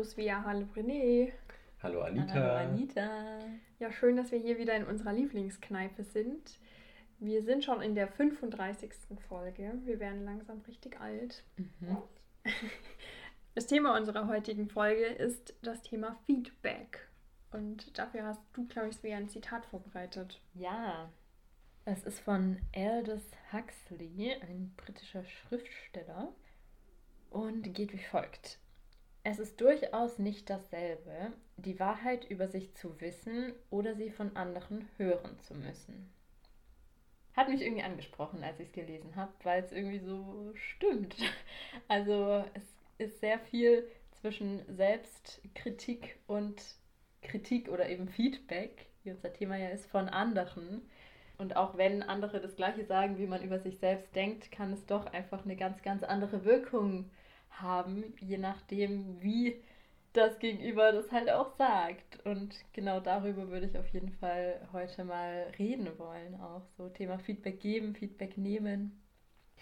Hallo Svea, hallo René. Hallo Anita. Hallo Anita. Ja, schön, dass wir hier wieder in unserer Lieblingskneipe sind. Wir sind schon in der 35. Folge. Wir werden langsam richtig alt. Mhm. Das Thema unserer heutigen Folge ist das Thema Feedback. Und dafür hast du, glaube ich, Svea, ein Zitat vorbereitet. Ja, es ist von Aldous Huxley, ein britischer Schriftsteller, und geht wie folgt. Es ist durchaus nicht dasselbe, die Wahrheit über sich zu wissen oder sie von anderen hören zu müssen. Hat mich irgendwie angesprochen, als ich es gelesen habe, weil es irgendwie so stimmt. Also es ist sehr viel zwischen Selbstkritik und Kritik oder eben Feedback, wie unser Thema ja ist, von anderen. Und auch wenn andere das Gleiche sagen, wie man über sich selbst denkt, kann es doch einfach eine ganz, ganz andere Wirkung haben, je nachdem, wie das Gegenüber das halt auch sagt. Und genau darüber würde ich auf jeden Fall heute mal reden wollen. Auch so Thema Feedback geben, Feedback nehmen.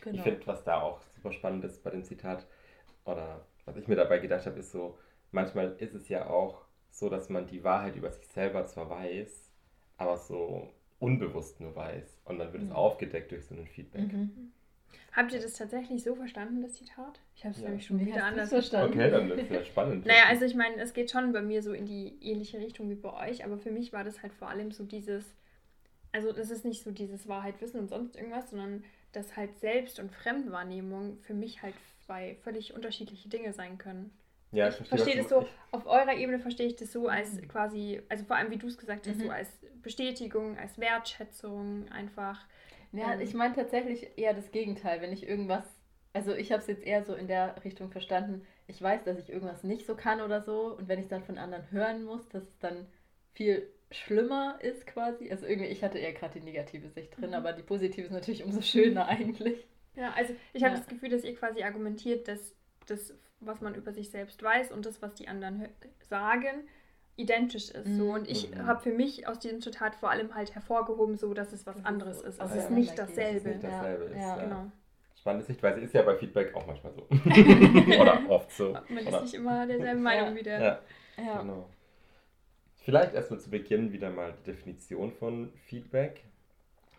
Genau. Ich finde, was da auch super spannend ist bei dem Zitat, oder was ich mir dabei gedacht habe, ist so, manchmal ist es ja auch so, dass man die Wahrheit über sich selber zwar weiß, aber so unbewusst nur weiß. Und dann wird mhm. es aufgedeckt durch so ein Feedback. Mhm. Habt ihr das tatsächlich so verstanden, das Zitat? Ich habe es ja. nämlich schon wieder anders verstanden. Okay, dann ist ja spannend. naja, also ich meine, es geht schon bei mir so in die ähnliche Richtung wie bei euch, aber für mich war das halt vor allem so dieses, also das ist nicht so dieses Wahrheit wissen und sonst irgendwas, sondern dass halt Selbst- und Fremdwahrnehmung für mich halt zwei völlig unterschiedliche Dinge sein können. Ja, ich verstehe, verstehe das so, auf eurer Ebene verstehe ich das so als mhm. quasi, also vor allem wie du es gesagt hast, mhm. so als Bestätigung, als Wertschätzung, einfach. Ja, ähm, ich meine tatsächlich eher das Gegenteil, wenn ich irgendwas, also ich habe es jetzt eher so in der Richtung verstanden, ich weiß, dass ich irgendwas nicht so kann oder so und wenn ich es dann von anderen hören muss, dass es dann viel schlimmer ist quasi. Also irgendwie, ich hatte eher gerade die negative Sicht drin, mhm. aber die positive ist natürlich umso schöner eigentlich. Ja, also ich habe ja. das Gefühl, dass ihr quasi argumentiert, dass das, was man über sich selbst weiß und das, was die anderen sagen, identisch ist. So. Und ich mhm. habe für mich aus diesem Zitat vor allem halt hervorgehoben, so dass es was anderes ist. Also es ist nicht dasselbe. Nicht dasselbe ist, ja. Genau. Spannende Sichtweise ist ja bei Feedback auch manchmal so. Oder oft so. Man ist nicht immer derselben Meinung wieder. Ja. ja. Genau. Vielleicht erstmal zu Beginn wieder mal die Definition von Feedback.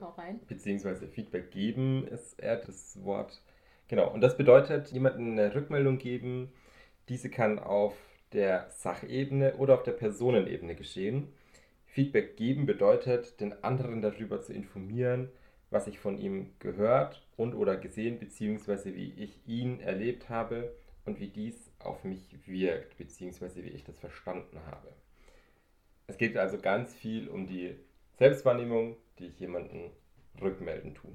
Hau rein. Beziehungsweise Feedback geben ist eher das Wort. Genau, und das bedeutet, jemandem eine Rückmeldung geben. Diese kann auf der Sachebene oder auf der Personenebene geschehen. Feedback geben bedeutet, den anderen darüber zu informieren, was ich von ihm gehört und oder gesehen bzw. wie ich ihn erlebt habe und wie dies auf mich wirkt bzw. wie ich das verstanden habe. Es geht also ganz viel um die Selbstwahrnehmung, die ich jemandem rückmelden tue.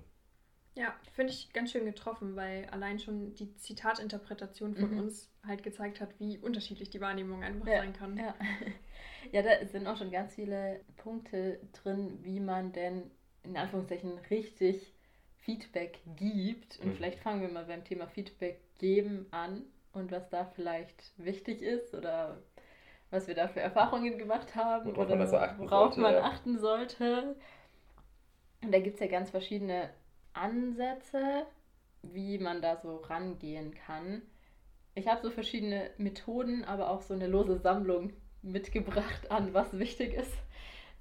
Ja, finde ich ganz schön getroffen, weil allein schon die Zitatinterpretation von mhm. uns halt gezeigt hat, wie unterschiedlich die Wahrnehmung einfach ja, sein kann. Ja. ja, da sind auch schon ganz viele Punkte drin, wie man denn in Anführungszeichen richtig Feedback gibt. Und mhm. vielleicht fangen wir mal beim Thema Feedback geben an und was da vielleicht wichtig ist oder was wir da für Erfahrungen gemacht haben worauf oder man, worauf sollte, man ja. achten sollte. Und da gibt es ja ganz verschiedene Ansätze, wie man da so rangehen kann. Ich habe so verschiedene Methoden, aber auch so eine lose Sammlung mitgebracht an, was wichtig ist.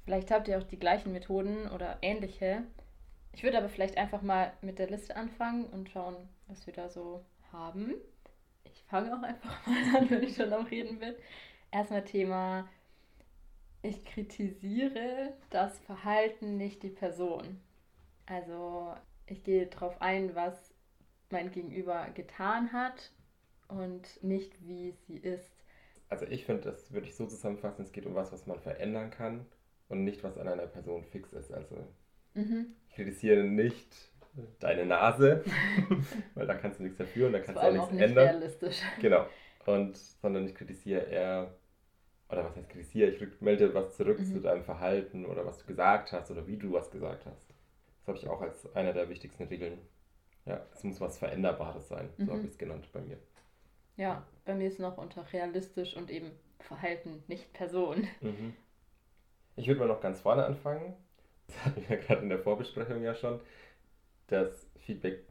Vielleicht habt ihr auch die gleichen Methoden oder ähnliche. Ich würde aber vielleicht einfach mal mit der Liste anfangen und schauen, was wir da so haben. Ich fange auch einfach mal an, wenn ich schon am Reden bin. Erstmal Thema, ich kritisiere das Verhalten, nicht die Person. Also ich gehe darauf ein, was mein Gegenüber getan hat und nicht, wie sie ist. Also ich finde, das würde ich so zusammenfassen, es geht um was, was man verändern kann und nicht, was an einer Person fix ist. Also mhm. ich kritisiere nicht deine Nase, weil da kannst du nichts dafür und da kannst du auch nichts auch nicht ändern. realistisch. Genau. Und, sondern ich kritisiere eher, oder was heißt kritisiere, ich melde was zurück mhm. zu deinem Verhalten oder was du gesagt hast oder wie du was gesagt hast. Das habe ich auch als einer der wichtigsten Regeln. Ja, es muss was Veränderbares sein. So mhm. habe ich es genannt bei mir. Ja, bei mir ist noch unter realistisch und eben Verhalten, nicht Person. Mhm. Ich würde mal noch ganz vorne anfangen. Das hatten wir ja gerade in der Vorbesprechung ja schon. Das Feedback,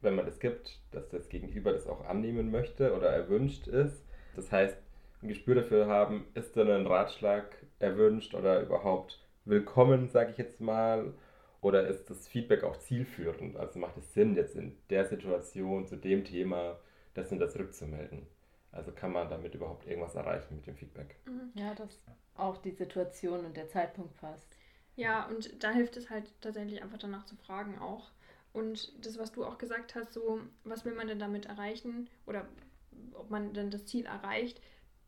wenn man es gibt, dass das Gegenüber das auch annehmen möchte oder erwünscht ist. Das heißt, ein Gespür dafür haben, ist denn ein Ratschlag erwünscht oder überhaupt willkommen, sage ich jetzt mal, oder ist das Feedback auch zielführend? Also macht es Sinn, jetzt in der Situation zu dem Thema das und das rückzumelden? Also kann man damit überhaupt irgendwas erreichen mit dem Feedback? Mhm. Ja, dass auch die Situation und der Zeitpunkt passt. Ja, und da hilft es halt tatsächlich einfach danach zu fragen auch. Und das, was du auch gesagt hast, so, was will man denn damit erreichen oder ob man denn das Ziel erreicht,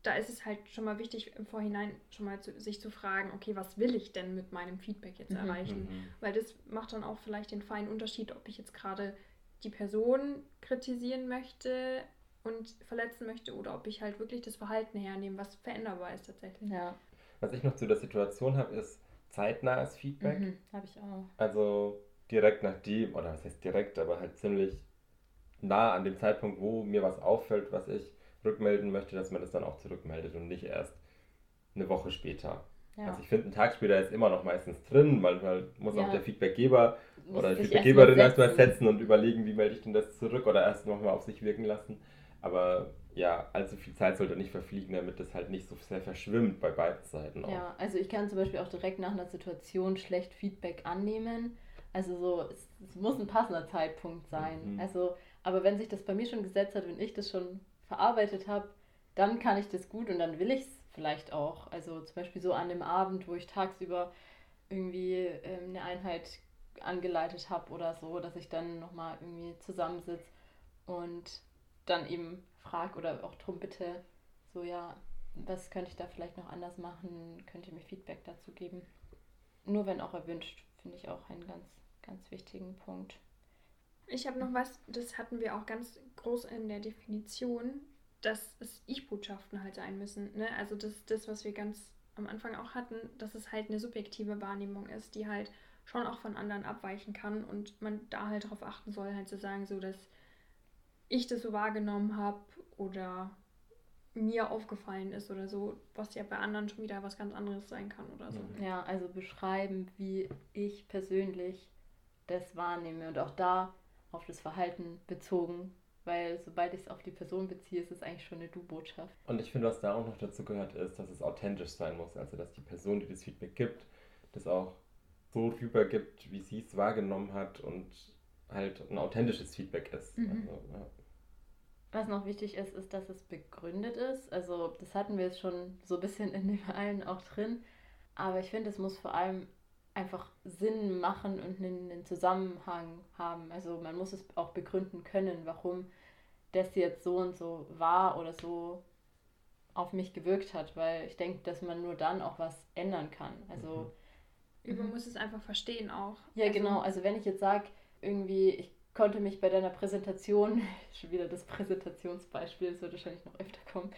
da ist es halt schon mal wichtig, im Vorhinein schon mal zu, sich zu fragen, okay, was will ich denn mit meinem Feedback jetzt mhm. erreichen? Mhm. Weil das macht dann auch vielleicht den feinen Unterschied, ob ich jetzt gerade die Person kritisieren möchte und verletzen möchte oder ob ich halt wirklich das Verhalten hernehme, was veränderbar ist tatsächlich. Ja. Was ich noch zu der Situation habe, ist zeitnahes Feedback. Mhm, habe ich auch. Also direkt nach dem, oder was heißt direkt, aber halt ziemlich nah an dem Zeitpunkt, wo mir was auffällt, was ich rückmelden möchte, dass man das dann auch zurückmeldet und nicht erst eine Woche später. Ja. Also ich finde, ein Tag später ist immer noch meistens drin. Manchmal muss ja. auch der Feedbackgeber oder die Feedbackgeberin erstmal setzen und überlegen, wie melde ich denn das zurück oder erst nochmal auf sich wirken lassen. Aber ja, allzu viel Zeit sollte nicht verfliegen, damit das halt nicht so sehr verschwimmt bei beiden Seiten auch. Ja, also ich kann zum Beispiel auch direkt nach einer Situation schlecht Feedback annehmen. Also so, es, es muss ein passender Zeitpunkt sein. Mhm. Also, aber wenn sich das bei mir schon gesetzt hat, wenn ich das schon verarbeitet habe, dann kann ich das gut und dann will ich es vielleicht auch. Also zum Beispiel so an dem Abend, wo ich tagsüber irgendwie ähm, eine Einheit angeleitet habe oder so, dass ich dann nochmal irgendwie zusammensitze und dann eben frage oder auch drum bitte, so ja, was könnte ich da vielleicht noch anders machen? Könnt ihr mir Feedback dazu geben? Nur wenn auch erwünscht, finde ich auch einen ganz, ganz wichtigen Punkt. Ich habe noch was, das hatten wir auch ganz groß in der Definition, dass es Ich-Botschaften halt sein müssen. Ne? Also das, das, was wir ganz am Anfang auch hatten, dass es halt eine subjektive Wahrnehmung ist, die halt schon auch von anderen abweichen kann und man da halt darauf achten soll, halt zu sagen, so dass ich das so wahrgenommen habe oder mir aufgefallen ist oder so, was ja bei anderen schon wieder was ganz anderes sein kann oder so. Ja, also beschreiben, wie ich persönlich das wahrnehme und auch da auf das Verhalten bezogen, weil sobald ich es auf die Person beziehe, ist es eigentlich schon eine Du-Botschaft. Und ich finde, was da auch noch dazu gehört, ist, dass es authentisch sein muss. Also, dass die Person, die das Feedback gibt, das auch so rübergibt, wie sie es wahrgenommen hat und halt ein authentisches Feedback ist. Mhm. Also, ja. Was noch wichtig ist, ist, dass es begründet ist. Also, das hatten wir jetzt schon so ein bisschen in dem allen auch drin. Aber ich finde, es muss vor allem einfach Sinn machen und einen, Zusammenhang haben. Also man muss es auch begründen können, warum das jetzt so und so war oder so auf mich gewirkt hat, weil ich denke, dass man nur dann auch was ändern kann. Also mhm. man muss es einfach verstehen auch. Ja, also, genau. Also wenn ich jetzt sage, irgendwie, ich konnte mich bei deiner Präsentation, schon wieder das Präsentationsbeispiel, das wird wahrscheinlich noch öfter kommen,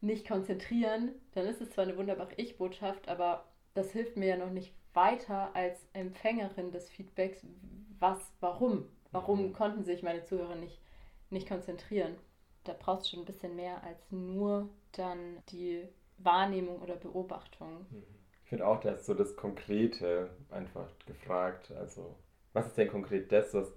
nicht konzentrieren, dann ist es zwar eine wunderbare Ich-Botschaft, aber das hilft mir ja noch nicht weiter als Empfängerin des Feedbacks, was, warum? Warum mhm. konnten sich meine Zuhörer nicht, nicht konzentrieren? Da brauchst du schon ein bisschen mehr als nur dann die Wahrnehmung oder Beobachtung. Mhm. Ich finde auch, da ist so das Konkrete einfach gefragt. Also, was ist denn konkret das, was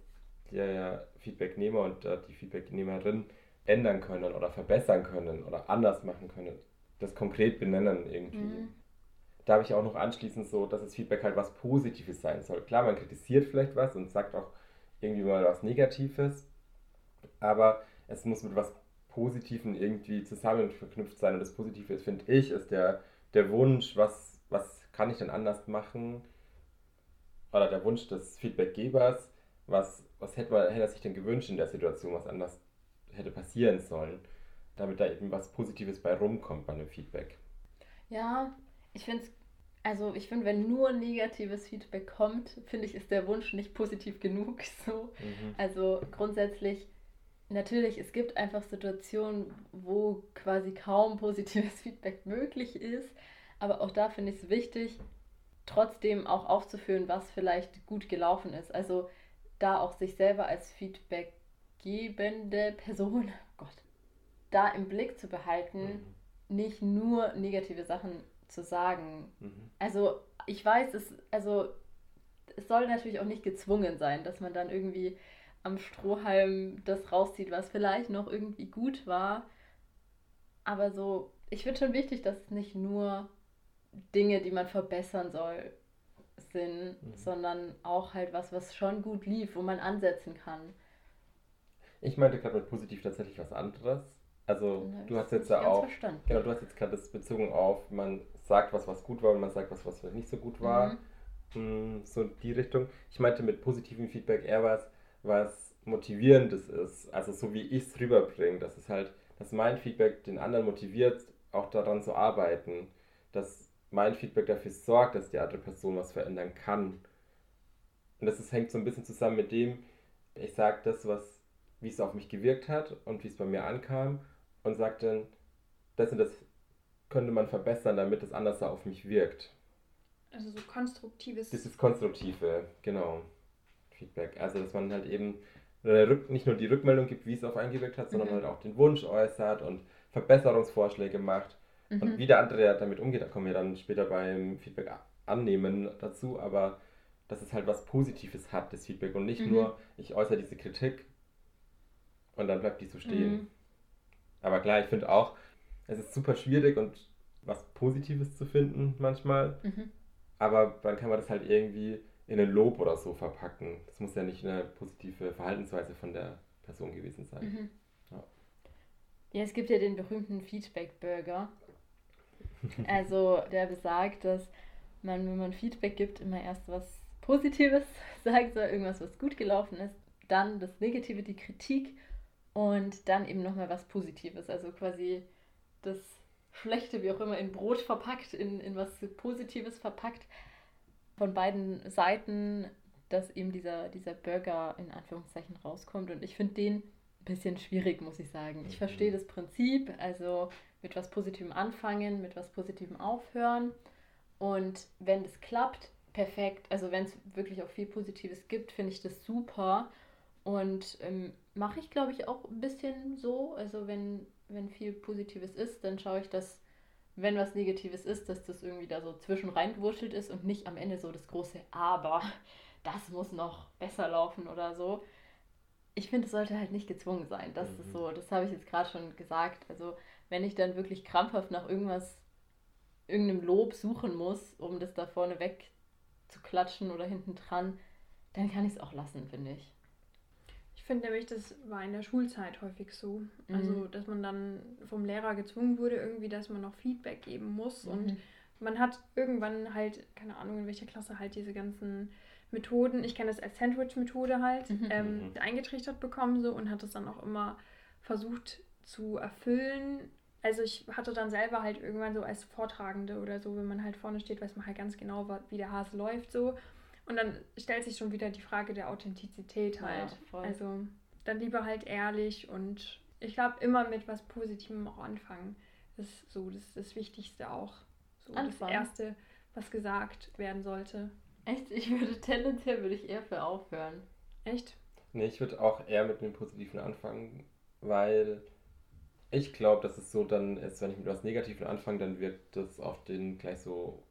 der Feedbacknehmer und die Feedbacknehmerin ändern können oder verbessern können oder anders machen können? Das konkret benennen irgendwie. Mhm da habe ich auch noch anschließend so, dass das Feedback halt was Positives sein soll. Klar, man kritisiert vielleicht was und sagt auch irgendwie mal was Negatives, aber es muss mit was Positivem irgendwie zusammen verknüpft sein. Und das Positive ist, finde ich, ist der, der Wunsch, was, was kann ich denn anders machen? Oder der Wunsch des Feedbackgebers, was, was hätte, man, hätte er sich denn gewünscht in der Situation, was anders hätte passieren sollen, damit da eben was Positives bei rumkommt bei einem Feedback. Ja, ich finde es also ich finde, wenn nur negatives Feedback kommt, finde ich, ist der Wunsch nicht positiv genug. So. Mhm. Also grundsätzlich, natürlich, es gibt einfach Situationen, wo quasi kaum positives Feedback möglich ist. Aber auch da finde ich es wichtig, trotzdem auch aufzuführen, was vielleicht gut gelaufen ist. Also da auch sich selber als feedbackgebende Person, oh Gott, da im Blick zu behalten, mhm. nicht nur negative Sachen zu sagen. Mhm. Also ich weiß, es, also, es soll natürlich auch nicht gezwungen sein, dass man dann irgendwie am Strohhalm das rauszieht, was vielleicht noch irgendwie gut war. Aber so ich finde schon wichtig, dass es nicht nur Dinge, die man verbessern soll, sind, mhm. sondern auch halt was, was schon gut lief, wo man ansetzen kann. Ich meinte gerade mit positiv tatsächlich was anderes. Also Na, du hast jetzt ja auch, verstanden. genau, du hast jetzt gerade das bezogen auf, man sagt was, was gut war und man sagt was, was nicht so gut war. Mhm. Hm, so die Richtung. Ich meinte mit positivem Feedback eher was, was motivierendes ist. Also so wie ich es rüberbringe, dass es halt, dass mein Feedback den anderen motiviert, auch daran zu arbeiten. Dass mein Feedback dafür sorgt, dass die andere Person was verändern kann. Und das ist, hängt so ein bisschen zusammen mit dem, ich sage das, was, wie es auf mich gewirkt hat und wie es bei mir ankam und sage dann, das und das könnte man verbessern, damit es anders auf mich wirkt. Also so konstruktives. Das ist konstruktive, genau. Feedback. Also dass man halt eben nicht nur die Rückmeldung gibt, wie es auf einen gewirkt hat, sondern mhm. halt auch den Wunsch äußert und Verbesserungsvorschläge macht. Mhm. Und wie der andere damit umgeht, da kommen wir dann später beim Feedback annehmen dazu, aber dass es halt was Positives hat, das Feedback, und nicht mhm. nur, ich äußere diese Kritik und dann bleibt die so stehen. Mhm. Aber klar, ich finde auch, es ist super schwierig und was Positives zu finden manchmal. Mhm. Aber dann kann man das halt irgendwie in ein Lob oder so verpacken. Das muss ja nicht eine positive Verhaltensweise von der Person gewesen sein. Mhm. Ja. ja, es gibt ja den berühmten Feedback-Burger. Also der besagt, dass man, wenn man Feedback gibt, immer erst was Positives sagt, so irgendwas, was gut gelaufen ist, dann das Negative, die Kritik und dann eben nochmal was Positives. Also quasi das Schlechte, wie auch immer, in Brot verpackt, in, in was Positives verpackt. Von beiden Seiten, dass eben dieser, dieser Burger in Anführungszeichen rauskommt. Und ich finde den ein bisschen schwierig, muss ich sagen. Ich verstehe mhm. das Prinzip, also mit was Positivem anfangen, mit was Positivem aufhören. Und wenn das klappt, perfekt. Also wenn es wirklich auch viel Positives gibt, finde ich das super. Und ähm, mache ich, glaube ich, auch ein bisschen so. Also wenn wenn viel Positives ist, dann schaue ich, dass, wenn was Negatives ist, dass das irgendwie da so zwischen reingewurschtelt ist und nicht am Ende so das große Aber, das muss noch besser laufen oder so. Ich finde, es sollte halt nicht gezwungen sein. Das mhm. ist so, das habe ich jetzt gerade schon gesagt. Also, wenn ich dann wirklich krampfhaft nach irgendwas, irgendeinem Lob suchen muss, um das da vorne weg zu klatschen oder hinten dran, dann kann ich es auch lassen, finde ich finde nämlich, das war in der Schulzeit häufig so. Mhm. Also, dass man dann vom Lehrer gezwungen wurde, irgendwie, dass man noch Feedback geben muss. Mhm. Und man hat irgendwann halt, keine Ahnung, in welcher Klasse halt diese ganzen Methoden, ich kenne das als Sandwich-Methode halt, mhm. ähm, mhm. eingetrichtert bekommen so und hat das dann auch immer versucht zu erfüllen. Also ich hatte dann selber halt irgendwann so als Vortragende oder so, wenn man halt vorne steht, weiß man halt ganz genau, wie der Hase läuft so. Und dann stellt sich schon wieder die Frage der Authentizität halt. Ja, also dann lieber halt ehrlich und ich glaube immer mit was Positivem auch anfangen. Das ist so das, ist das Wichtigste auch. So das Erste, was gesagt werden sollte. Echt? Ich würde tendenziell würde ich eher für aufhören. Echt? Nee, ich würde auch eher mit dem Positiven anfangen, weil ich glaube, dass es so dann ist, wenn ich mit was Negativen anfange, dann wird das auf den gleich so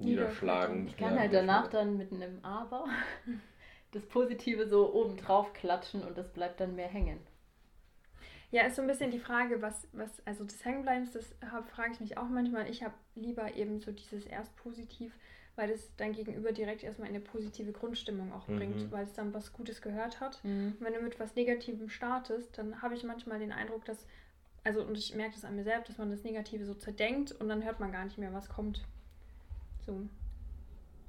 niederschlagen. Ich kann halt danach dann mit einem Aber das Positive so oben drauf klatschen und das bleibt dann mehr hängen. Ja, ist so ein bisschen die Frage, was, was also des Hängenbleibens, das frage ich mich auch manchmal. Ich habe lieber eben so dieses erst positiv, weil es dein Gegenüber direkt erstmal eine positive Grundstimmung auch mhm. bringt, weil es dann was Gutes gehört hat. Mhm. wenn du mit was Negativem startest, dann habe ich manchmal den Eindruck, dass, also und ich merke das an mir selbst, dass man das Negative so zerdenkt und dann hört man gar nicht mehr, was kommt. So.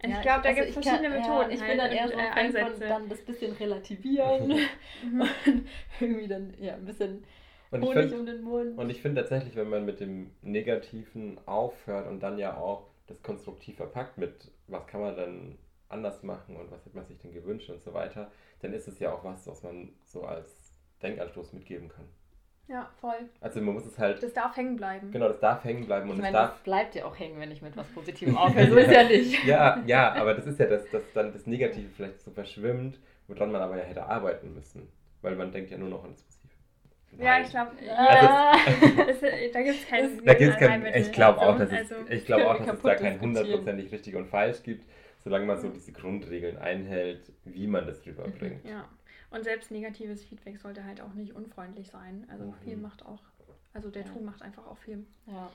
Ja, ich glaube, da also gibt es verschiedene kann, Methoden. Ja, ich halt bin dann eher so ein Fan von dann das bisschen relativieren mhm. und irgendwie dann ja ein bisschen und Honig find, um den Mund. Und ich finde tatsächlich, wenn man mit dem Negativen aufhört und dann ja auch das konstruktiv verpackt mit, was kann man dann anders machen und was hätte man sich denn gewünscht und so weiter, dann ist es ja auch was, was man so als Denkanstoß mitgeben kann. Ja, voll. Also man muss es halt. Das darf hängen bleiben. Genau, das darf hängen bleiben. Und ich meine, das bleibt ja auch hängen, wenn ich mit was Positivem aufhöre. So ist ja nicht. ja, ja, aber das ist ja, dass, dass dann das Negative vielleicht so verschwimmt, woran man aber ja hätte arbeiten müssen. Weil man denkt ja nur noch an das Positive. Nein. Ja, ich glaube, also, da gibt es keinen. Da gibt's kein, ich glaube auch, dass es, also, ich glaub auch, dass es da kein hundertprozentig richtig und falsch gibt, solange man so diese Grundregeln einhält, wie man das rüberbringt. Ja. Und selbst negatives Feedback sollte halt auch nicht unfreundlich sein. Also mhm. viel macht auch Also der Ja. Ton macht einfach auch viel. Ja.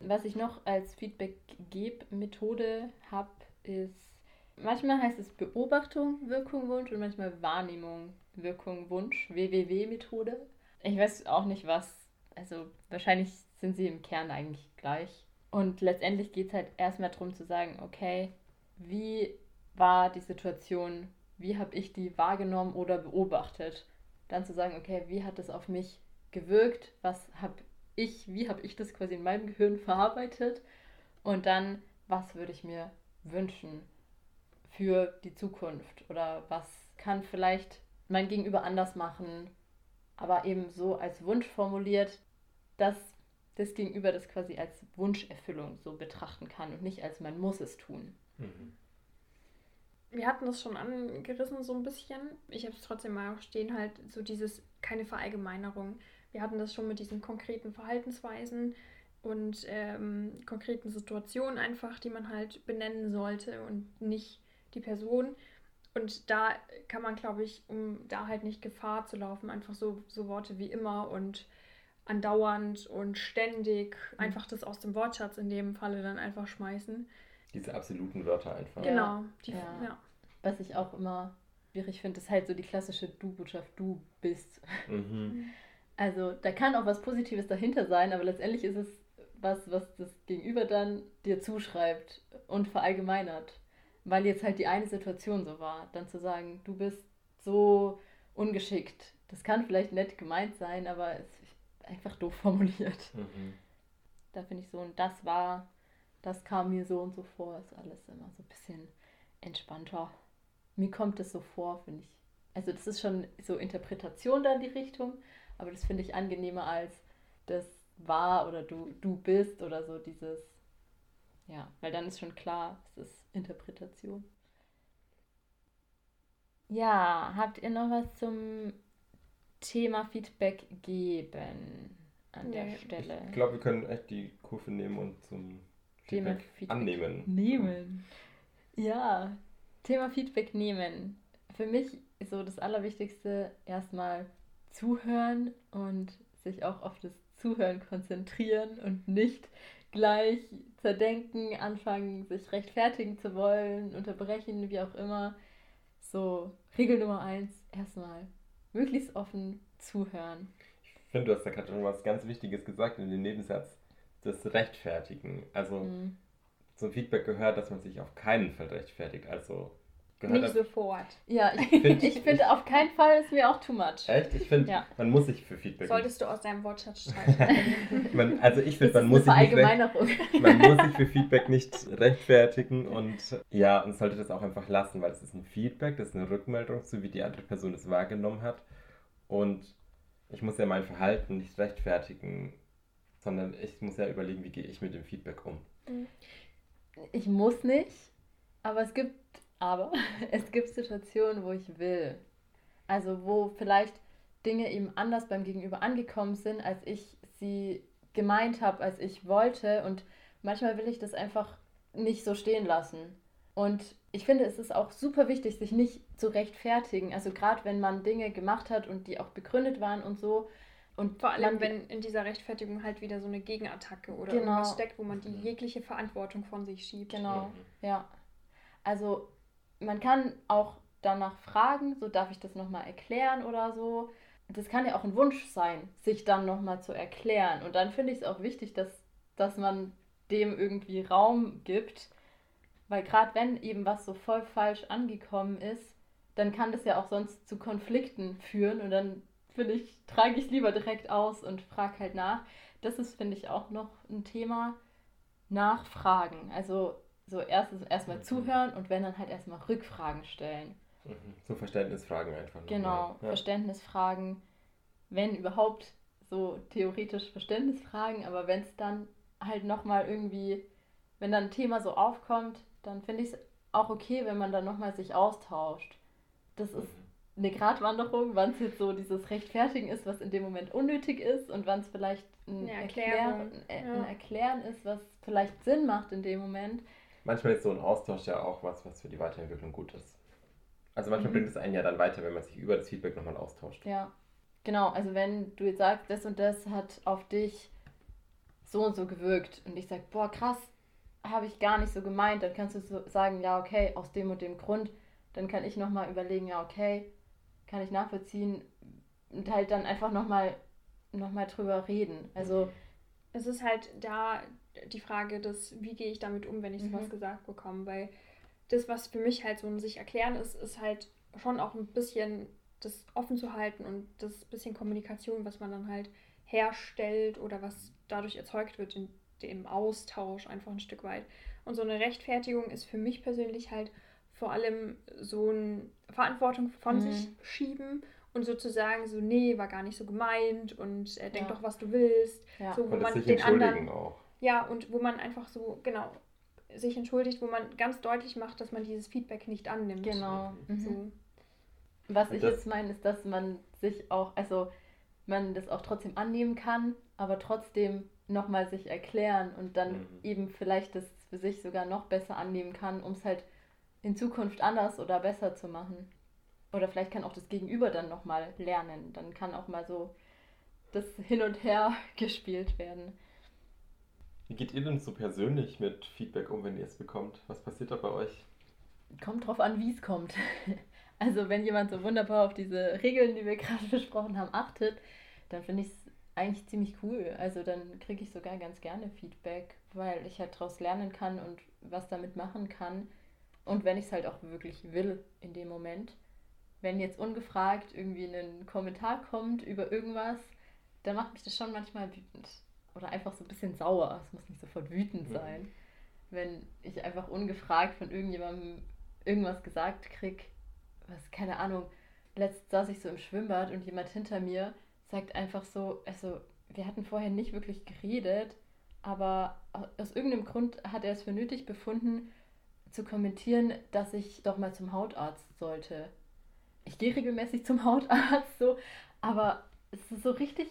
Was ich noch als Feedback-Geb-Methode habe, ist, manchmal heißt es Beobachtung, Wirkung, Wunsch und manchmal Wahrnehmung, Wirkung, Wunsch, WWW-Methode. Ich weiß auch nicht was, also wahrscheinlich sind sie im Kern eigentlich gleich. Und letztendlich geht es halt erstmal darum zu sagen, okay, wie war die Situation, wie habe ich die wahrgenommen oder beobachtet? Dann zu sagen, okay, wie hat das auf mich gewirkt? Was habe ich, wie habe ich das quasi in meinem Gehirn verarbeitet? Und dann, was würde ich mir wünschen für die Zukunft? Oder was kann vielleicht mein Gegenüber anders machen? Aber eben so als Wunsch formuliert, dass das Gegenüber das quasi als Wunscherfüllung so betrachten kann und nicht als man muss es tun. Mhm. Wir hatten das schon angerissen so ein bisschen. Ich habe es trotzdem mal auch stehen, halt so dieses, keine Verallgemeinerung. Wir hatten das schon mit diesen konkreten Verhaltensweisen und ähm, konkreten Situationen einfach, die man halt benennen sollte und nicht die Person. Und da kann man, glaube ich, um da halt nicht Gefahr zu laufen, einfach so, so Worte wie immer und andauernd und ständig einfach das aus dem Wortschatz in dem Falle dann einfach schmeißen. Diese absoluten Wörter einfach. Genau. Die, Ja. ja. Was ich auch immer schwierig finde, ist halt so die klassische Du-Botschaft, du bist. Mhm. Also da kann auch was Positives dahinter sein, aber letztendlich ist es was, was das Gegenüber dann dir zuschreibt und verallgemeinert. Weil jetzt halt die eine Situation so war. Dann zu sagen, du bist so ungeschickt. Das kann vielleicht nett gemeint sein, aber es ist einfach doof formuliert. Mhm. Da finde ich so, und das war, das kam mir so und so vor, ist alles immer so ein bisschen entspannter. Mir kommt es so vor, finde ich. Also das ist schon so Interpretation dann die Richtung, aber das finde ich angenehmer als das war oder du, du bist oder so dieses, ja, weil dann ist schon klar, es ist Interpretation. Ja, habt ihr noch was zum Thema Feedback geben an der Nee. Stelle? Ich glaube, wir können echt die Kurve nehmen und zum Thema Feedback, Feedback annehmen. Nehmen. Ja, Thema Feedback nehmen. Für mich ist so das Allerwichtigste erstmal zuhören und sich auch auf das Zuhören konzentrieren und nicht gleich zerdenken, anfangen, sich rechtfertigen zu wollen, unterbrechen, wie auch immer. So, Regel Nummer eins, erstmal möglichst offen zuhören. Ich finde, du hast da gerade schon was ganz Wichtiges gesagt in dem Nebensatz. Das Rechtfertigen. Also Mhm. zum Feedback gehört, dass man sich auf keinen Fall rechtfertigt. Also gehört Nicht sofort. Ja, ich, Find- ich finde auf keinen Fall ist mir auch too much. Echt? Ich finde, Ja. man muss sich für Feedback. Solltest du aus deinem Wortschatz streichen. man, also ich finde, man ist muss sich nicht recht, man muss sich für Feedback nicht rechtfertigen und ja, und sollte das auch einfach lassen, weil es ist ein Feedback, das ist eine Rückmeldung, so wie die andere Person es wahrgenommen hat. Und ich muss ja mein Verhalten nicht rechtfertigen, sondern ich muss ja überlegen, wie gehe ich mit dem Feedback um. Ich muss nicht, aber es gibt, aber es gibt Situationen, wo ich will. Also wo vielleicht Dinge eben anders beim Gegenüber angekommen sind, als ich sie gemeint habe, als ich wollte. Und manchmal will ich das einfach nicht so stehen lassen. Und ich finde, es ist auch super wichtig, sich nicht zu rechtfertigen. Also gerade wenn man Dinge gemacht hat und die auch begründet waren und so. Und Vor allem, wenn in dieser Rechtfertigung halt wieder so eine Gegenattacke oder Genau. irgendwas steckt, wo man die jegliche Verantwortung von sich schiebt. Genau, Mhm. ja. Also man kann auch danach fragen, so darf ich das nochmal erklären oder so. Das kann ja auch ein Wunsch sein, sich dann nochmal zu erklären. Und dann finde ich es auch wichtig, dass, dass man dem irgendwie Raum gibt. Weil gerade wenn eben was so voll falsch angekommen ist, dann kann das ja auch sonst zu Konflikten führen. Und dann finde ich, trage ich es lieber direkt aus und frage halt nach. Das ist, finde ich, auch noch ein Thema. Nachfragen. Also so erst erstmal Mhm. zuhören und wenn dann halt erstmal Rückfragen stellen. Mhm. So Verständnisfragen einfach. Genau. Ja. Verständnisfragen, wenn überhaupt so theoretisch Verständnisfragen, aber wenn es dann halt nochmal irgendwie, wenn dann ein Thema so aufkommt, dann finde ich es auch okay, wenn man dann nochmal sich austauscht. Das ist eine Gratwanderung, wann es jetzt so dieses Rechtfertigen ist, was in dem Moment unnötig ist und wann es vielleicht ein, Eine Erklären, Erklärung, äh, ja. ein Erklären ist, was vielleicht Sinn macht in dem Moment. Manchmal ist so ein Austausch ja auch was, was für die Weiterentwicklung gut ist. Also manchmal Mhm. bringt es einen ja dann weiter, wenn man sich über das Feedback nochmal austauscht. Ja, Genau, also wenn du jetzt sagst, das und das hat auf dich so und so gewirkt und ich sage, boah, krass, habe ich gar nicht so gemeint, dann kannst du so sagen, ja, okay, aus dem und dem Grund. Dann kann ich nochmal überlegen, ja, okay, kann ich nachvollziehen und halt dann einfach nochmal noch mal drüber reden. Also. Es ist halt da die Frage, des, wie gehe ich damit um, wenn ich sowas mhm. gesagt bekomme, weil das, was für mich halt so ein sich erklären ist, ist halt schon auch ein bisschen das offen zu halten und das bisschen Kommunikation, was man dann halt herstellt oder was dadurch erzeugt wird in dem Austausch einfach ein Stück weit. Und so eine Rechtfertigung ist für mich persönlich halt vor allem so eine Verantwortung von mhm. sich schieben und sozusagen so, nee, war gar nicht so gemeint und äh, denk ja. doch, was du willst. Ja. So, wo und man den anderen. Auch. Ja, und wo man einfach so, genau, sich entschuldigt, wo man ganz deutlich macht, dass man dieses Feedback nicht annimmt. Genau. Mhm. So. Was ich jetzt meine, ist, dass man sich auch, also man das auch trotzdem annehmen kann, aber trotzdem nochmal sich erklären und dann mhm. eben vielleicht das für sich sogar noch besser annehmen kann, um es halt in Zukunft anders oder besser zu machen. Oder vielleicht kann auch das Gegenüber dann nochmal lernen. Dann kann auch mal so das hin und her gespielt werden. Wie geht ihr denn so persönlich mit Feedback um, wenn ihr es bekommt? Was passiert da bei euch? Kommt drauf an, wie es kommt. Also wenn jemand so wunderbar auf diese Regeln, die wir gerade besprochen haben, achtet, dann finde ich es eigentlich ziemlich cool. Also dann kriege ich sogar ganz gerne Feedback, weil ich halt daraus lernen kann und was damit machen kann. Und wenn ich es halt auch wirklich will in dem Moment. Wenn jetzt ungefragt irgendwie ein Kommentar kommt über irgendwas, dann macht mich das schon manchmal wütend. Oder einfach so ein bisschen sauer. Es muss nicht sofort wütend sein. Mhm. Wenn ich einfach ungefragt von irgendjemandem irgendwas gesagt kriege, was, keine Ahnung, letzt saß ich so im Schwimmbad und jemand hinter mir sagt einfach so, also wir hatten vorher nicht wirklich geredet, aber aus irgendeinem Grund hat er es für nötig befunden, zu kommentieren, dass ich doch mal zum Hautarzt sollte. Ich gehe regelmäßig zum Hautarzt, so, aber es ist so richtig,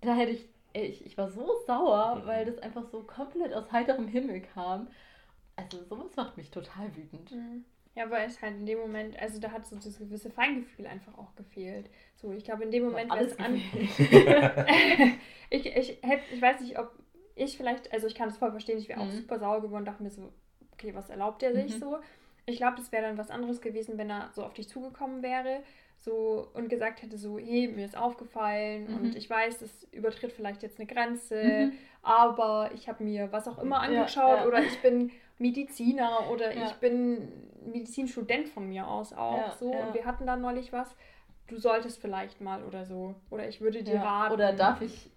da hätte ich, ich, ich war so sauer, weil das einfach so komplett aus heiterem Himmel kam. Also sowas macht mich total wütend. Mhm. Ja, weil es halt in dem Moment, also da hat so das gewisse Feingefühl einfach auch gefehlt. So, ich glaube, in dem Moment wäre es an. ich, ich, hätte, ich weiß nicht, ob ich vielleicht, also ich kann es voll verstehen, ich wäre mhm. auch super sauer geworden, dachte mir so, okay, was erlaubt er sich mhm. so? Ich glaube, das wäre dann was anderes gewesen, wenn er so auf dich zugekommen wäre so und gesagt hätte so, hey, mir ist aufgefallen mhm. und ich weiß, das übertritt vielleicht jetzt eine Grenze, mhm. aber ich habe mir was auch immer angeschaut ja, ja. oder ich bin Mediziner oder ja. ich bin Medizinstudent von mir aus auch so und wir hatten da neulich was, du solltest vielleicht mal oder so oder ich würde dir raten. Oder darf ich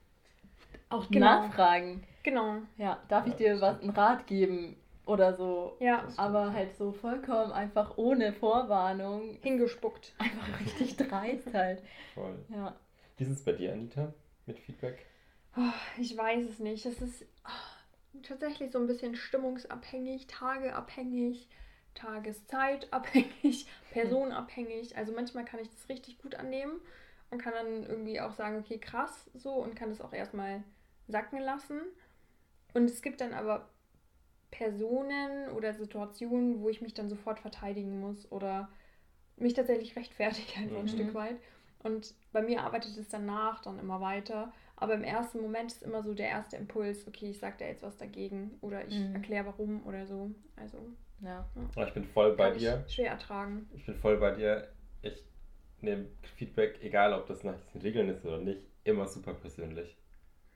auch genau. nachfragen? Genau. Ja, darf ich dir was einen Rat geben? Oder so. Ja. Aber halt so vollkommen einfach ohne Vorwarnung. Hingespuckt. Einfach richtig dreist halt. Voll. Ja. Wie ist es bei dir, Anita, mit Feedback? Oh, ich weiß es nicht. Es ist oh, tatsächlich so ein bisschen stimmungsabhängig, tageabhängig, tageszeitabhängig, personabhängig. Also manchmal kann ich das richtig gut annehmen und kann dann irgendwie auch sagen, okay, krass, so und kann das auch erstmal sacken lassen. Und es gibt dann aber Personen oder Situationen, wo ich mich dann sofort verteidigen muss oder mich tatsächlich rechtfertige einfach mhm. ein Stück weit. Und bei mir arbeitet es danach dann immer weiter. Aber im ersten Moment ist immer so der erste Impuls, okay, ich sage da jetzt was dagegen oder ich mhm. erkläre warum oder so. Also, ja. ja. Ich bin voll bei Kann dir. schwer ertragen. Ich bin voll bei dir. Ich nehme Feedback, egal ob das nach diesen Regeln ist oder nicht, immer super persönlich.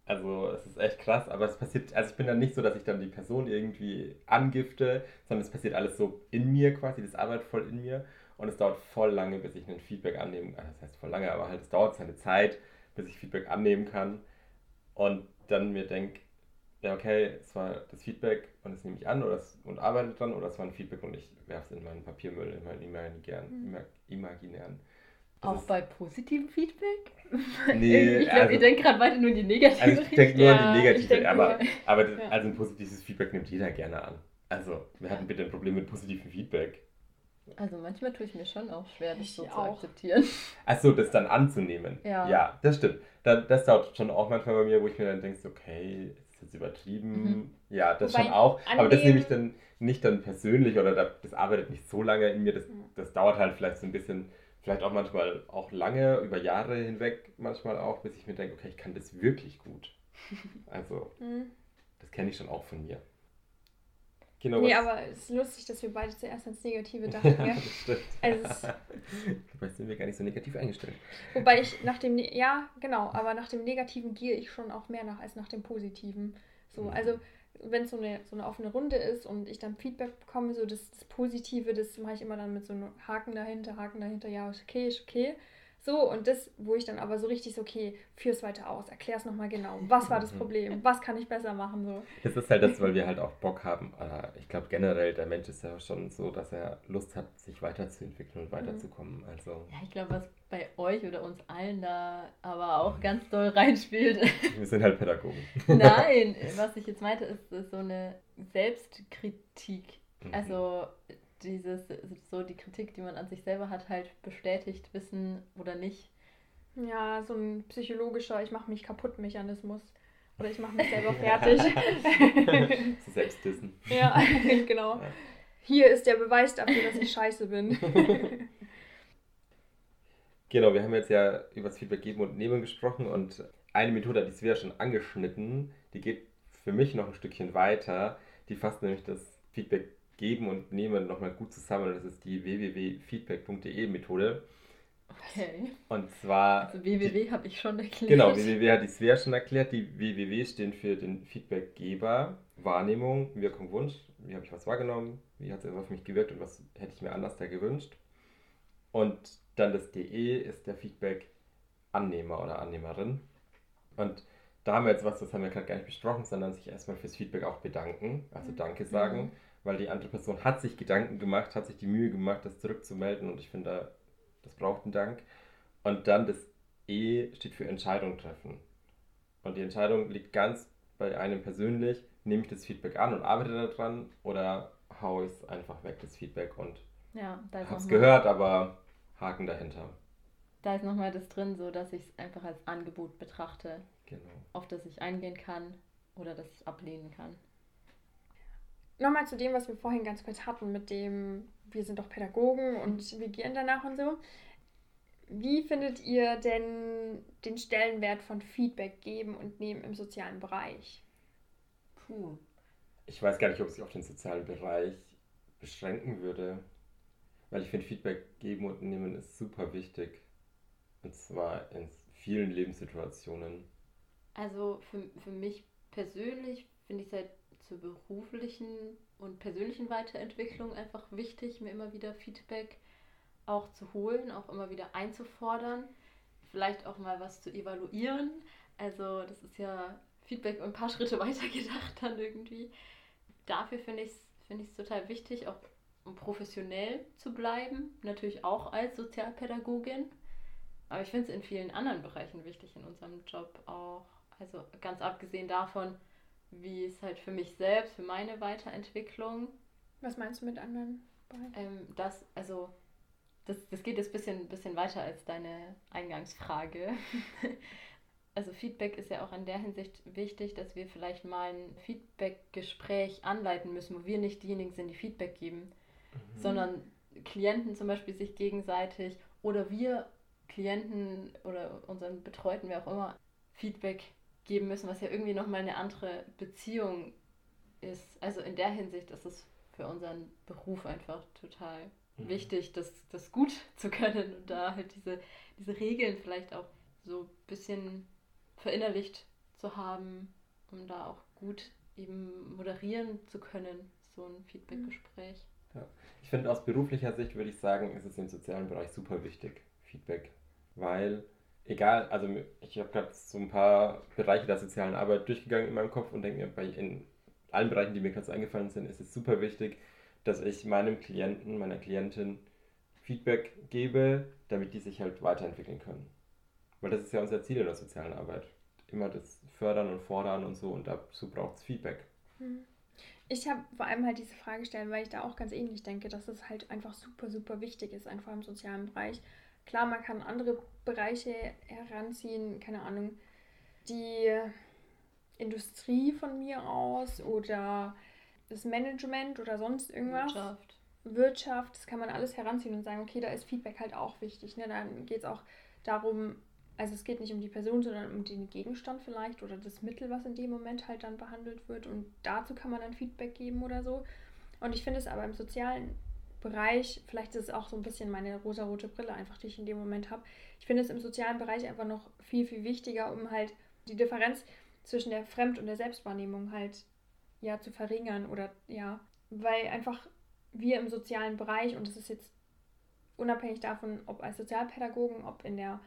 Also es ist echt krass, aber es passiert, also ich bin dann nicht so, dass ich dann die Person irgendwie angifte, sondern es passiert alles so in mir quasi, das arbeitet voll in mir und es dauert voll lange, bis ich ein Feedback annehme, also das heißt voll lange, aber halt es dauert seine Zeit, bis ich Feedback annehmen kann und dann mir denke, ja okay, es war das Feedback und das nehme ich an oder es, und arbeite dann oder es war ein Feedback und ich werfe es in meinen Papiermüll, in meinen imaginären, mhm. imaginären auch bei positivem Feedback? Nee, ich glaube, also, ihr denkt gerade weiter nur in die negative Also ich denke nur ja, an die negative, aber, aber ja. also ein positives Feedback nimmt jeder gerne an. Also, wir hatten bitte ein Problem mit positivem Feedback. Also manchmal tue ich mir schon auch schwer, das ich so auch. zu akzeptieren. Achso, das dann anzunehmen. Ja. Ja, das stimmt. Das, das dauert schon auch manchmal bei mir, wo ich mir dann denke, okay, ist jetzt übertrieben. Mhm. Ja, das Wobei schon auch. Aber das nehme ich dann nicht dann persönlich oder das arbeitet nicht so lange in mir. Das, das dauert halt vielleicht so ein bisschen vielleicht auch manchmal auch lange, über Jahre hinweg manchmal auch, bis ich mir denke, okay, ich kann das wirklich gut. Also, mhm. das kenne ich schon auch von mir. Genau, nee, aber es ist lustig, dass wir beide zuerst ans Negative dachten. ja, das stimmt. Also Dabei sind wir gar nicht so negativ eingestellt. Wobei ich nach dem, ne ja, genau, aber nach dem Negativen gehe ich schon auch mehr nach als nach dem Positiven. So, mhm. also wenn es so eine, so eine offene Runde ist und ich dann Feedback bekomme, so das, das Positive, das mache ich immer dann mit so einem Haken dahinter, Haken dahinter, ja, ist okay, ist okay. So, und das, wo ich dann aber so richtig so, okay, führ's weiter aus, erklär's nochmal genau. Was war das Problem? Was kann ich besser machen? So. Das ist halt das, weil wir halt auch Bock haben. Ich glaube generell, der Mensch ist ja schon so, dass er Lust hat, sich weiterzuentwickeln und weiterzukommen. Also. Ja, ich glaube, was bei euch oder uns allen da aber auch ganz doll reinspielt. Wir sind halt Pädagogen. Nein, was ich jetzt meinte, ist, ist so eine Selbstkritik. Mhm. Also dieses, so die Kritik, die man an sich selber hat, halt bestätigt wissen oder nicht. Ja, so ein psychologischer Ich mache mich kaputt Mechanismus. Oder ich mache mich selber fertig. Selbstwissen. Ja, genau. Hier ist der Beweis dafür, dass ich scheiße bin. genau, wir haben jetzt ja über das Feedback geben und nehmen gesprochen und eine Methode, die wir ja schon angeschnitten, die geht für mich noch ein Stückchen weiter. Die fasst nämlich das Feedback geben und nehmen nochmal gut zusammen. Das ist die www.feedback.de Methode. Okay. Und zwar. Also www habe ich schon erklärt. Genau, www hat die Svea schon erklärt. Die www stehen für den Feedbackgeber, Wahrnehmung, Wirkung, Wunsch. Wie habe ich was wahrgenommen? Wie hat es auf mich gewirkt und was hätte ich mir anders da gewünscht? Und dann das DE ist der Feedback-Annehmer oder Annehmerin. Und da haben wir jetzt was, das haben wir gerade gar nicht besprochen, sondern sich erstmal fürs Feedback auch bedanken, also Danke sagen. Mhm weil die andere Person hat sich Gedanken gemacht, hat sich die Mühe gemacht, das zurückzumelden und ich finde, das braucht einen Dank. Und dann das E steht für Entscheidung treffen. Und die Entscheidung liegt ganz bei einem persönlich, nehme ich das Feedback an und arbeite daran oder haue ich es einfach weg, das Feedback und ja, habe es gehört, aber Haken dahinter. Da ist nochmal das drin, so dass ich es einfach als Angebot betrachte, genau. auf das ich eingehen kann oder das ich ablehnen kann nochmal zu dem, was wir vorhin ganz kurz hatten, mit dem, wir sind doch Pädagogen und wir gehen danach und so. Wie findet ihr denn den Stellenwert von Feedback geben und nehmen im sozialen Bereich? Puh. Ich weiß gar nicht, ob ich auf den sozialen Bereich beschränken würde. Weil ich finde, Feedback geben und nehmen ist super wichtig. Und zwar in vielen Lebenssituationen. Also für, für mich persönlich finde ich es halt zur beruflichen und persönlichen Weiterentwicklung einfach wichtig, mir immer wieder Feedback auch zu holen, auch immer wieder einzufordern, vielleicht auch mal was zu evaluieren. Also das ist ja Feedback ein paar Schritte weiter gedacht dann irgendwie. Dafür finde ich es find total wichtig, auch um professionell zu bleiben, natürlich auch als Sozialpädagogin. Aber ich finde es in vielen anderen Bereichen wichtig in unserem Job auch. Also ganz abgesehen davon, wie es halt für mich selbst, für meine Weiterentwicklung. Was meinst du mit anderen? Ähm, das, also, das, das geht jetzt ein bisschen, bisschen weiter als deine Eingangsfrage. also Feedback ist ja auch in der Hinsicht wichtig, dass wir vielleicht mal ein Feedback-Gespräch anleiten müssen, wo wir nicht diejenigen sind, die Feedback geben, mhm. sondern Klienten zum Beispiel sich gegenseitig oder wir Klienten oder unseren Betreuten, wer auch immer, Feedback geben müssen, was ja irgendwie nochmal eine andere Beziehung ist. Also in der Hinsicht ist es für unseren Beruf einfach total mhm. wichtig, das, das gut zu können und da halt diese, diese Regeln vielleicht auch so ein bisschen verinnerlicht zu haben, um da auch gut eben moderieren zu können, so ein Feedbackgespräch. Ja. Ich finde aus beruflicher Sicht würde ich sagen, ist es im sozialen Bereich super wichtig, Feedback, weil egal, also ich habe gerade so ein paar Bereiche der sozialen Arbeit durchgegangen in meinem Kopf und denke mir, bei in allen Bereichen, die mir gerade so eingefallen sind, ist es super wichtig, dass ich meinem Klienten, meiner Klientin Feedback gebe, damit die sich halt weiterentwickeln können. Weil das ist ja unser Ziel in der sozialen Arbeit. Immer das Fördern und Fordern und so und dazu braucht es Feedback. Hm. Ich habe vor allem halt diese Frage gestellt, weil ich da auch ganz ähnlich denke, dass es halt einfach super, super wichtig ist, einfach im sozialen Bereich, Klar, man kann andere Bereiche heranziehen, keine Ahnung, die Industrie von mir aus oder das Management oder sonst irgendwas. Wirtschaft. Wirtschaft, das kann man alles heranziehen und sagen, okay, da ist Feedback halt auch wichtig. Ne? Dann geht es auch darum, also es geht nicht um die Person, sondern um den Gegenstand vielleicht oder das Mittel, was in dem Moment halt dann behandelt wird. Und dazu kann man dann Feedback geben oder so. Und ich finde es aber im sozialen Bereich, vielleicht ist es auch so ein bisschen meine rosarote Brille einfach, die ich in dem Moment habe. Ich finde es im sozialen Bereich einfach noch viel, viel wichtiger, um halt die Differenz zwischen der Fremd- und der Selbstwahrnehmung halt ja zu verringern oder ja, weil einfach wir im sozialen Bereich, und das ist jetzt unabhängig davon, ob als Sozialpädagogen, ob in der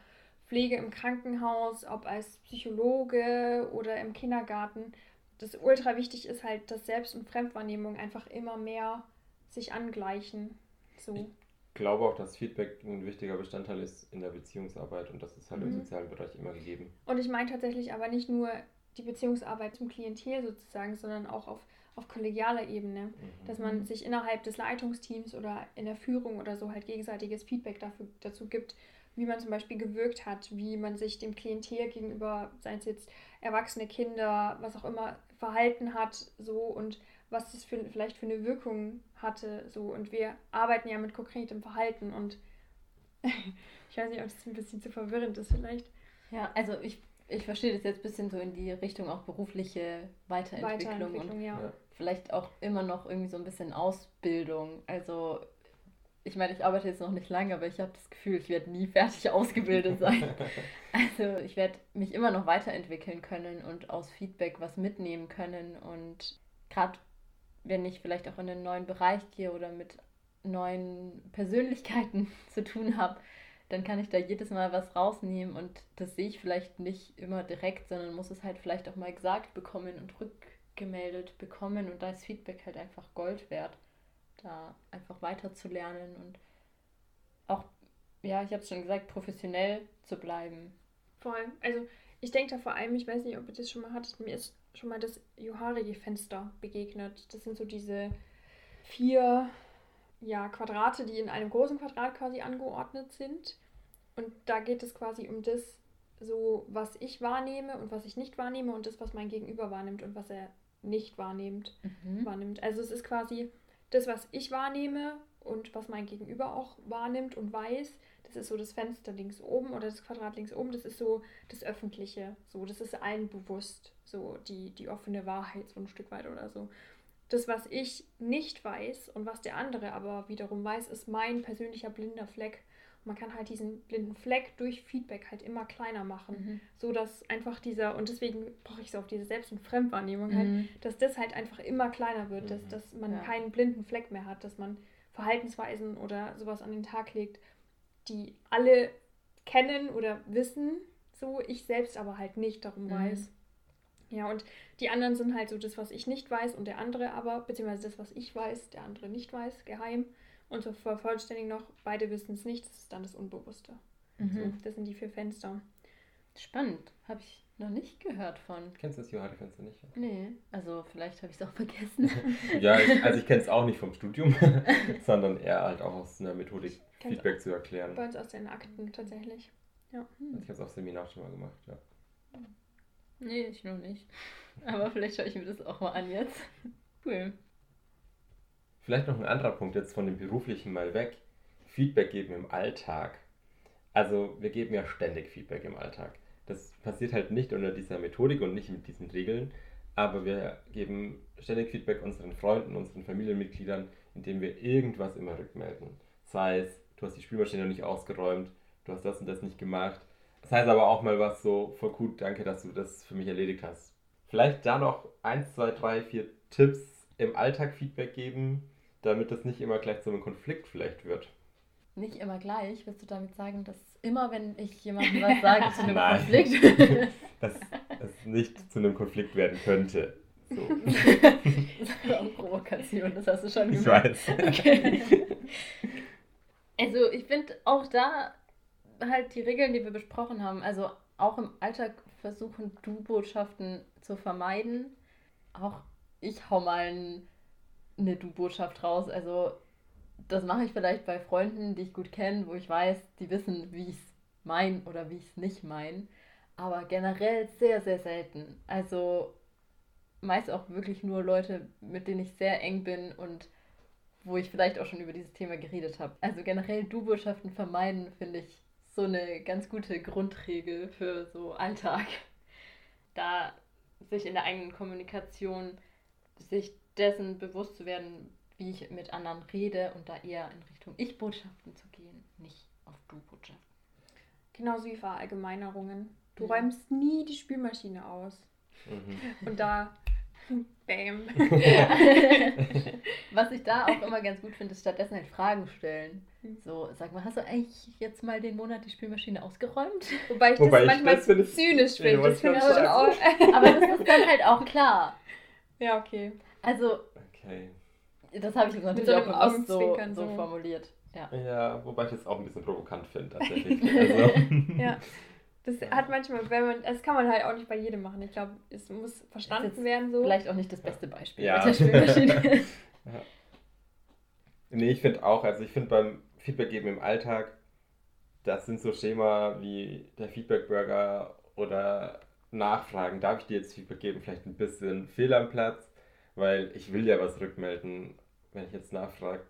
Pflege im Krankenhaus, ob als Psychologe oder im Kindergarten, das ultra wichtig ist halt, dass Selbst- und Fremdwahrnehmung einfach immer mehr sich angleichen. So. Ich glaube auch, dass Feedback ein wichtiger Bestandteil ist in der Beziehungsarbeit und das ist halt mhm. im sozialen Bereich immer gegeben. Und ich meine tatsächlich aber nicht nur die Beziehungsarbeit zum Klientel sozusagen, sondern auch auf, auf kollegialer Ebene, mhm. dass man sich innerhalb des Leitungsteams oder in der Führung oder so halt gegenseitiges Feedback dafür, dazu gibt, wie man zum Beispiel gewirkt hat, wie man sich dem Klientel gegenüber, seien es jetzt erwachsene Kinder, was auch immer, verhalten hat, so und was das für, vielleicht für eine Wirkung hatte, so und wir arbeiten ja mit konkretem Verhalten und ich weiß nicht, ob das ein bisschen zu verwirrend ist vielleicht. Ja, also ich, ich verstehe das jetzt ein bisschen so in die Richtung auch berufliche Weiterentwicklung, Weiterentwicklung und ja. vielleicht auch immer noch irgendwie so ein bisschen Ausbildung. Also ich meine, ich arbeite jetzt noch nicht lange, aber ich habe das Gefühl, ich werde nie fertig ausgebildet sein. also ich werde mich immer noch weiterentwickeln können und aus Feedback was mitnehmen können. Und gerade wenn ich vielleicht auch in einen neuen Bereich gehe oder mit neuen Persönlichkeiten zu tun habe, dann kann ich da jedes Mal was rausnehmen und das sehe ich vielleicht nicht immer direkt, sondern muss es halt vielleicht auch mal gesagt bekommen und rückgemeldet bekommen und da ist Feedback halt einfach Gold wert da einfach weiter zu lernen und auch, ja, ich habe es schon gesagt, professionell zu bleiben. Voll. Also ich denke da vor allem, ich weiß nicht, ob ihr das schon mal hattet, mir ist schon mal das Johari-Fenster begegnet. Das sind so diese vier ja, Quadrate, die in einem großen Quadrat quasi angeordnet sind. Und da geht es quasi um das, so was ich wahrnehme und was ich nicht wahrnehme und das, was mein Gegenüber wahrnimmt und was er nicht wahrnimmt, mhm. wahrnimmt. Also es ist quasi das, was ich wahrnehme und was mein Gegenüber auch wahrnimmt und weiß, das ist so das Fenster links oben oder das Quadrat links oben, das ist so das Öffentliche, so, das ist allen bewusst, so die, die offene Wahrheit, so ein Stück weit oder so. Das, was ich nicht weiß und was der andere aber wiederum weiß, ist mein persönlicher blinder Fleck man kann halt diesen blinden Fleck durch Feedback halt immer kleiner machen, mhm. so dass einfach dieser und deswegen brauche ich so auf diese Selbst- und Fremdwahrnehmung halt, mhm. dass das halt einfach immer kleiner wird, mhm. dass, dass man ja. keinen blinden Fleck mehr hat, dass man Verhaltensweisen oder sowas an den Tag legt, die alle kennen oder wissen, so ich selbst aber halt nicht darum mhm. weiß. Ja, und die anderen sind halt so das, was ich nicht weiß und der andere aber, beziehungsweise das, was ich weiß, der andere nicht weiß, geheim. Und zur Vervollständigung noch, beide wissen es nicht, das ist dann das Unbewusste. Mhm. So, das sind die vier Fenster. Spannend, habe ich noch nicht gehört von. Kennst du das Johari-Fenster nicht? Nee, also vielleicht habe ich es auch vergessen. ja, ich, also ich kenne es auch nicht vom Studium, sondern eher halt auch aus einer Methodik, Feedback zu erklären. Bei uns aus den Akten tatsächlich. Ja. Also ich habe es auf Seminar schon mal gemacht, ja. Nee, ich noch nicht. Aber vielleicht schaue ich mir das auch mal an jetzt. Cool. Vielleicht noch ein anderer Punkt jetzt von dem beruflichen mal weg. Feedback geben im Alltag. Also wir geben ja ständig Feedback im Alltag. Das passiert halt nicht unter dieser Methodik und nicht mit diesen Regeln, aber wir geben ständig Feedback unseren Freunden, unseren Familienmitgliedern, indem wir irgendwas immer rückmelden. Sei es, du hast die Spülmaschine noch nicht ausgeräumt, du hast das und das nicht gemacht. Das heißt aber auch mal was so, voll gut, danke, dass du das für mich erledigt hast. Vielleicht da noch 1, 2, 3, 4 Tipps im Alltag Feedback geben, damit das nicht immer gleich zu einem Konflikt vielleicht wird. Nicht immer gleich, willst du damit sagen, dass immer, wenn ich jemandem was sage, zu einem Nein. Konflikt? dass es nicht zu einem Konflikt werden könnte. So. das war auch Provokation, das hast du schon gemacht. Ich weiß. Okay. Also ich finde auch da halt die Regeln, die wir besprochen haben, also auch im Alltag versuchen, Du-Botschaften zu vermeiden. Auch ich hau mal ein eine Du-Botschaft raus. Also das mache ich vielleicht bei Freunden, die ich gut kenne, wo ich weiß, die wissen, wie ich es meine oder wie ich es nicht meine. Aber generell sehr, sehr selten. Also meist auch wirklich nur Leute, mit denen ich sehr eng bin und wo ich vielleicht auch schon über dieses Thema geredet habe. Also generell Du-Botschaften vermeiden, finde ich, so eine ganz gute Grundregel für so Alltag. Da sich in der eigenen Kommunikation sich dessen bewusst zu werden, wie ich mit anderen rede und da eher in Richtung Ich-Botschaften zu gehen, nicht auf Du-Botschaften. Genauso wie Verallgemeinerungen. Du mhm. räumst nie die Spülmaschine aus. Mhm. Und da Bam. Was ich da auch immer ganz gut finde, ist stattdessen halt Fragen stellen. Hm. So, sag mal, hast du eigentlich jetzt mal den Monat die Spülmaschine ausgeräumt? Wobei ich das Wobei manchmal ich das zynisch finde. Das finde ich schon auch. Aber das ist dann halt auch klar. Ja, okay. Also, okay. Das habe ich jetzt natürlich so auch bewusst so, so, formuliert. Ja. ja, wobei ich das auch ein bisschen provokant finde, tatsächlich. also. ja. Das hat manchmal, wenn man, das kann man halt auch nicht bei jedem machen. Ich glaube, es muss verstanden werden so. Vielleicht auch nicht das beste Beispiel ja. mit der Spülmaschine. ja. Nee, ich finde auch, also ich finde beim Feedback geben im Alltag, das sind so Schema wie der Feedback-Burger oder Nachfragen. Darf ich dir jetzt Feedback geben? Vielleicht ein bisschen fehl am Platz, weil ich will ja was rückmelden. Wenn ich jetzt nachfrage,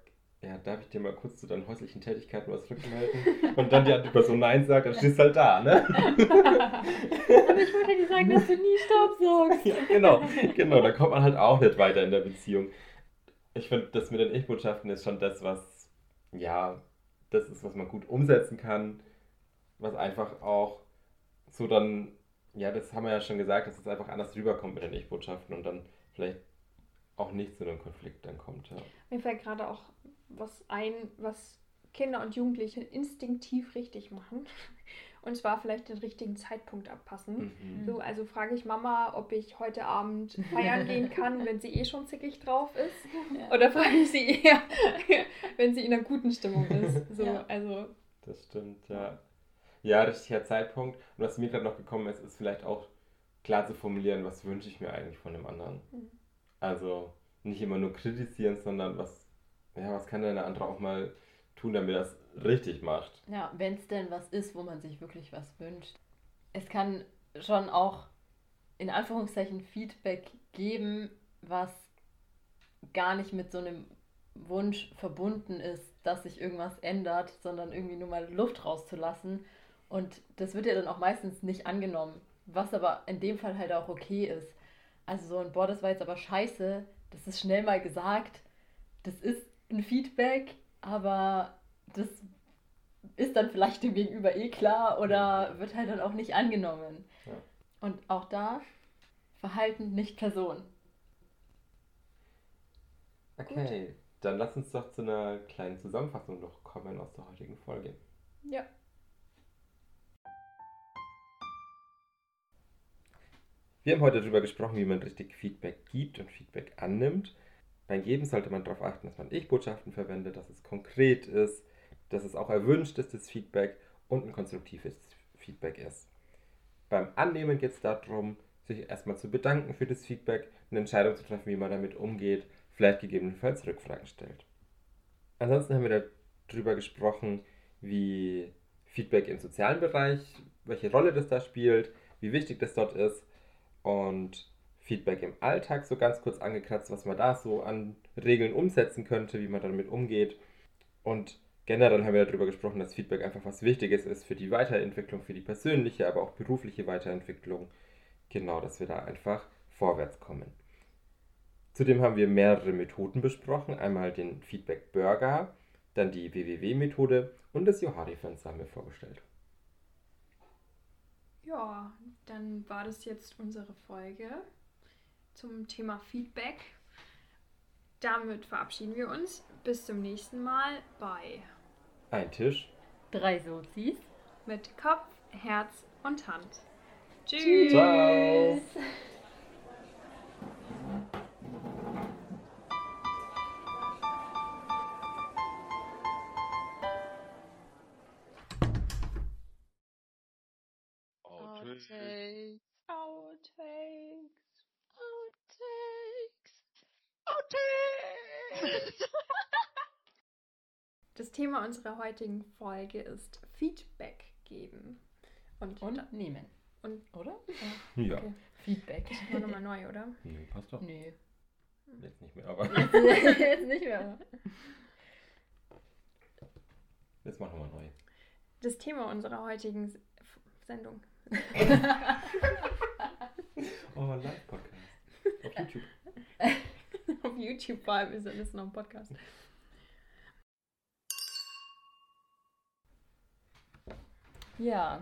ja, darf ich dir mal kurz zu deinen häuslichen Tätigkeiten was rückmelden? Und dann die andere Person Nein sagt, dann stehst du halt da, ne? Aber ich wollte dir sagen, dass du nie Staubsaugst. ja, genau, genau, da kommt man halt auch nicht weiter in der Beziehung. Ich finde, das mit den Ich-Botschaften ist schon das, was, ja, das ist, was man gut umsetzen kann, was einfach auch so dann, ja, das haben wir ja schon gesagt, dass es einfach anders rüberkommt mit den Ich-Botschaften und dann vielleicht auch nicht zu einem Konflikt dann kommt. Ja. Mir fällt gerade auch was ein, was Kinder und Jugendliche instinktiv richtig machen. Und zwar vielleicht den richtigen Zeitpunkt abpassen. Mhm. So, also frage ich Mama, ob ich heute Abend feiern gehen kann, wenn sie eh schon zickig drauf ist. Ja. Oder frage ich sie eher, wenn sie in einer guten Stimmung ist. So, ja. also. Das stimmt, ja. Ja, richtiger Zeitpunkt. Und was mir gerade noch gekommen ist, ist vielleicht auch klar zu formulieren, was wünsche ich mir eigentlich von dem anderen. Mhm. Also nicht immer nur kritisieren, sondern was ja, was kann denn der andere auch mal tun, damit er das richtig macht? Ja, wenn es denn was ist, wo man sich wirklich was wünscht. Es kann schon auch in Anführungszeichen Feedback geben, was gar nicht mit so einem Wunsch verbunden ist, dass sich irgendwas ändert, sondern irgendwie nur mal Luft rauszulassen. Und das wird ja dann auch meistens nicht angenommen, was aber in dem Fall halt auch okay ist. Also so ein, boah, das war jetzt aber scheiße, das ist schnell mal gesagt, das ist ein Feedback, aber das ist dann vielleicht dem Gegenüber eh klar oder wird halt dann auch nicht angenommen. Ja. Und auch da Verhalten, nicht Person. Okay, Gut. dann lass uns doch zu einer kleinen Zusammenfassung noch kommen aus der heutigen Folge. Ja. Wir haben heute darüber gesprochen, wie man richtig Feedback gibt und Feedback annimmt. Beim Geben sollte man darauf achten, dass man Ich-Botschaften verwendet, dass es konkret ist, dass es auch erwünscht ist, das Feedback und ein konstruktives Feedback ist. Beim Annehmen geht es darum, sich erstmal zu bedanken für das Feedback, eine Entscheidung zu treffen, wie man damit umgeht, vielleicht gegebenenfalls Rückfragen stellt. Ansonsten haben wir darüber gesprochen, wie Feedback im sozialen Bereich, welche Rolle das da spielt, wie wichtig das dort ist und Feedback im Alltag so ganz kurz angekratzt, was man da so an Regeln umsetzen könnte, wie man damit umgeht. Und generell haben wir darüber gesprochen, dass Feedback einfach was Wichtiges ist für die Weiterentwicklung, für die persönliche, aber auch berufliche Weiterentwicklung. Genau, dass wir da einfach vorwärts kommen. Zudem haben wir mehrere Methoden besprochen. Einmal den Feedback Burger, dann die WWW-Methode und das Johari-Fenster haben wir vorgestellt. Ja, dann war das jetzt unsere Folge zum Thema Feedback. Damit verabschieden wir uns. Bis zum nächsten Mal bei Ein Tisch. Drei Sozis. Mit Kopf, Herz und Hand. Tschüss. Ciao. Outtakes. Outtakes. Das Thema unserer heutigen Folge ist Feedback geben. Und, und nehmen. Und, oder? Ja. Okay. Feedback. Das war nochmal neu, oder? Nee, passt doch. Nee. Jetzt nicht mehr, aber Jetzt, nicht mehr. jetzt machen wir neu. Das Thema unserer heutigen Sendung. Oh, Live-Podcast. Auf YouTube. Auf YouTube vor allem ist das noch ein Podcast. Ja.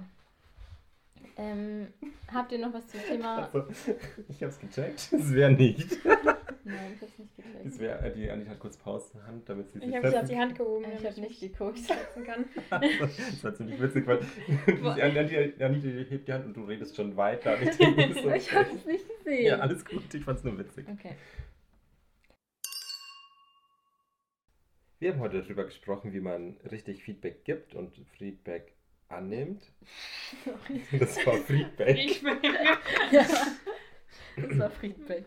Ähm, habt ihr noch was zum Thema? Also, ich hab's gecheckt. Es wäre nicht. Nein, ich hab's nicht gecheckt. Das wär, äh, die Anita hat kurz Pausenhand, damit sie sich Ich habe gerade setzen die Hand gehoben, Ich habe nicht geguckt. setzen kann. Das war ziemlich witzig, weil die Anita, Anita hebt die Hand und du redest schon weiter. Und ich denke so, Ich habe es nicht gesehen. ja, alles gut, ich fand's nur witzig. Okay. Wir haben heute darüber gesprochen, wie man richtig Feedback gibt und Feedback annimmt. Sorry. Das war Feedback. Ich bin Ja. Das war Friedbeck.